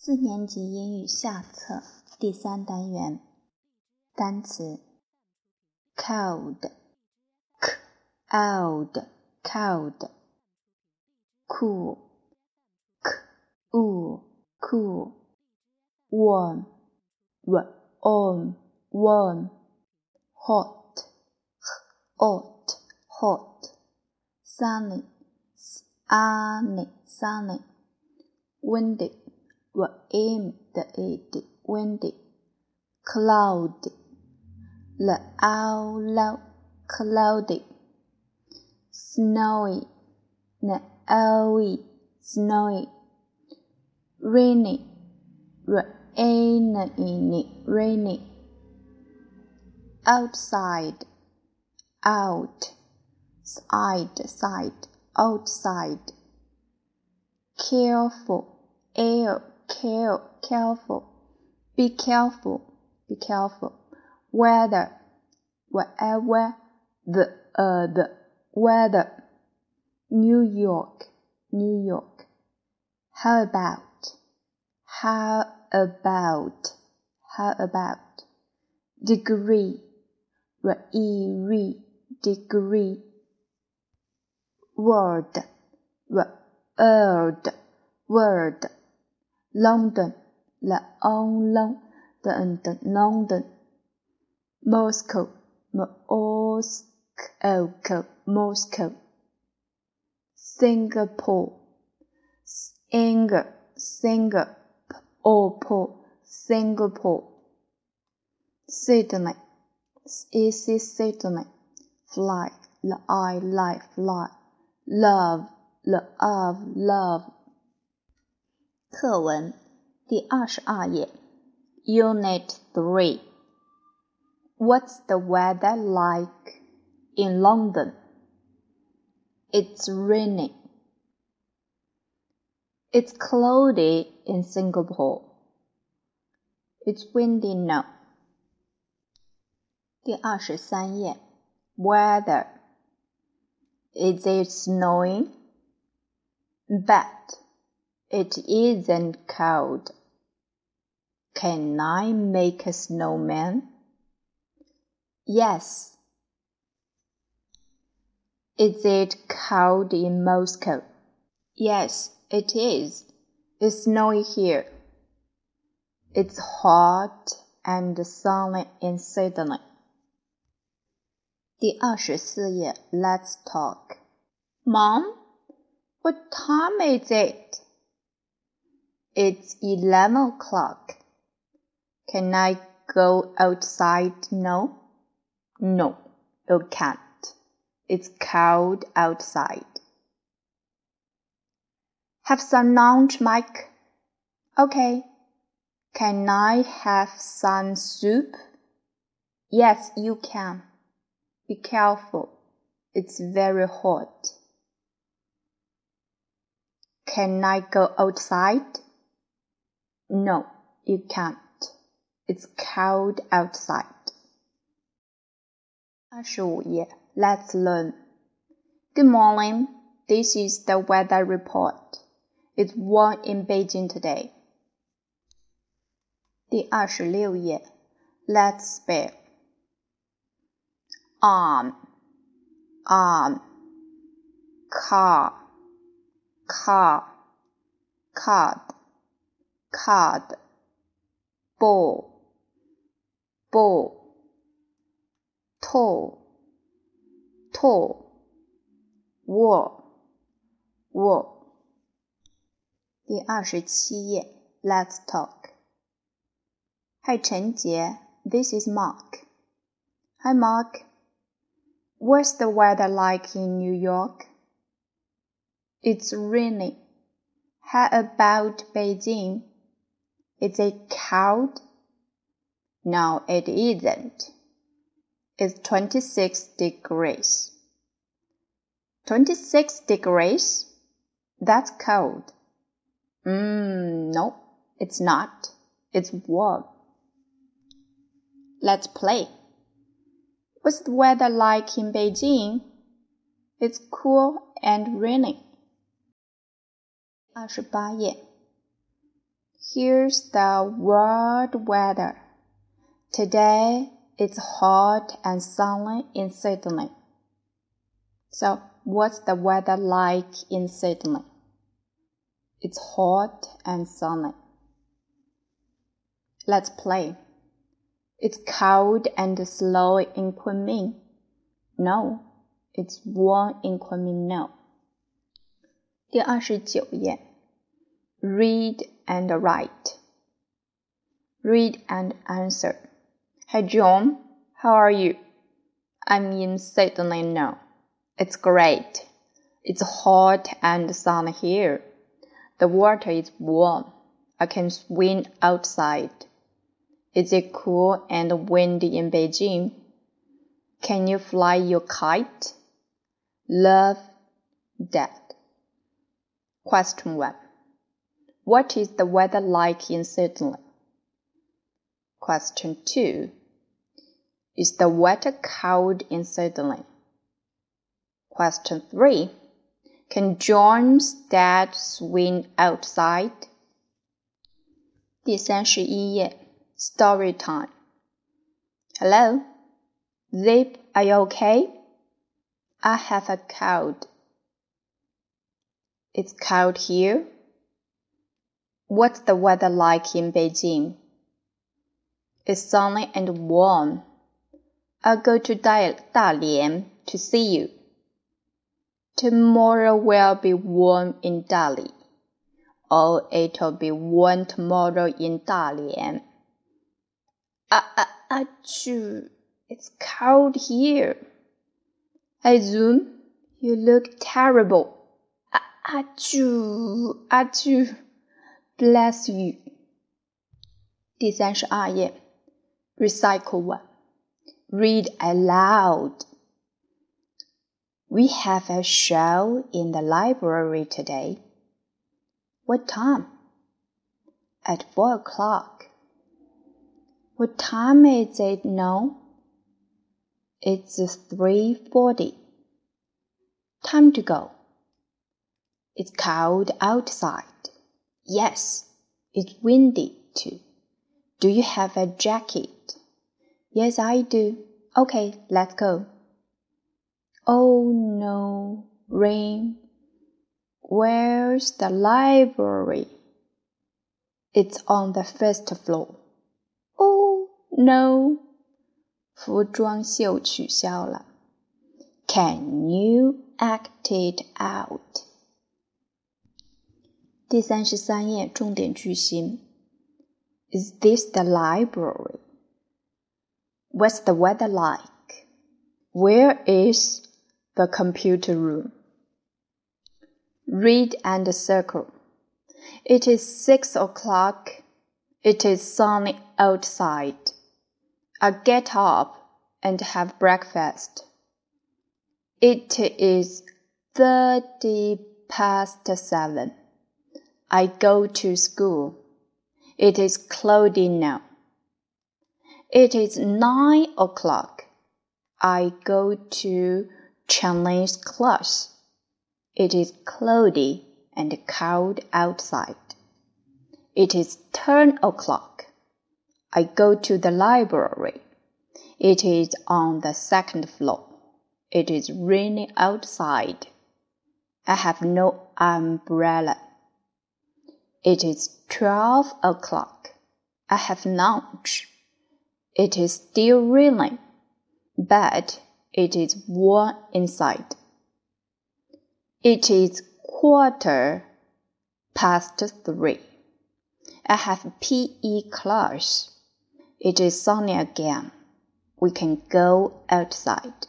四年级英语下册第三单元单词：cold，c old cold；cool，c u cool, warm, warm, warm, hot, hot, hot, sunny, sunny sunny；windy。Sunny sunny windy windy windy cloudy loud cloudy snowy snowy snowy rainy rainy rainy outside out side side outside. Careful air care, careful, be careful, be careful. Weather, wherever, the, uh, the weather. New York, New York. How about, how about, how about. Degree, re, re, degree. Word, word, word. London, London, London, London, Moscow, Moscow, Moscow, Singapore, Singer, Singer, Opal, Singapore, Sydney, easy Sydney, fly, I like fly, love, love, love. 课文第二十二页，Unit Three。What's the weather like in London? It's raining. It's cloudy in Singapore. It's windy now. 第二十三页，Weather. Is it snowing? Bet. It isn't cold. Can I make a snowman? Yes. Is it cold in Moscow? Yes, it is. It's snowy here. It's hot and sunny in Sydney. 第二十四页，Let's talk. Mom, what time is it? It's eleven o'clock. Can I go outside now? No, you can't. It's cold outside. Have some lunch, Mike? Okay. Can I have some soup? Yes, you can. Be careful. It's very hot. Can I go outside? No, you can't. It's cold outside. 二十五页，Let's learn. Good morning. This is the weather report. It's warm in Beijing today. 第二十六页，Let's spell. Arm, arm, car, car, card card, ball, ball, tall, tall, wall, wall. 第二十七页，Let's talk. Hi 陈杰，This is Mark. Hi Mark. What's the weather like in New York? It's raining. How about Beijing? Is it cold? No, it isn't. It's 26 degrees. 26 degrees? That's cold. Mmm, no, it's not. It's warm. Let's play. What's the weather like in Beijing? It's cool and rainy. 二十八页 Here's the world weather. Today it's hot and sunny in Sydney. So, what's the weather like in Sydney? It's hot and sunny. Let's play. It's cold and slow in Kunming. No, it's warm in Kunming now. 第二十九页 ，Read and write. Read and answer. Hey John, how are you? I'm in Sydney now. It's great. It's hot and sunny here. The water is warm. I can swim outside. Is it cool and windy in Beijing? Can you fly your kite? Love, Dad. Question 1. What is the weather like in Sydney? Question 2. Is the weather cold in Sydney? Question 3. Can John's dad swim outside? 第三十一页 Story time. Hello? Zip, are you okay? I have a cold. It's cold here. What's the weather like in Beijing? It's sunny and warm. I'll go to Dalian to see you. Tomorrow will be warm in Dali. Or it'll be warm tomorrow in Dalian. Ah, ah, achoo. It's cold here. Hey, Zoom, you look terrible. Ah, achoo, achoo Bless you. 第三十二页，Recycle one. Read aloud. We have a show in the library today. What time? At four o'clock. What time is it now? It's 3:40. Time to go. It's cold outside. Yes, it's windy too. Do you have a jacket? Yes, I do. Okay, let's go. Oh no, rain. Where's the library? It's on the first floor. No，服装秀取消了。Can you act it out？ 第三十三页重点句型。Is this the library? What's the weather like? Where is the computer room? Read and circle. It is six o'clock. It is sunny outside. I get up and have breakfast. It is thirty past seven. I go to school. It is cloudy now. It is nine o'clock. I go to Chinese class. It is cloudy and cold outside. It is ten o'clock. I go to the library. It is on the second floor. It is raining outside. I have no umbrella. It is twelve o'clock. I have lunch. It is still raining, but it is warm inside. It is quarter past three. I have PE class. It is sunny again. We can go outside.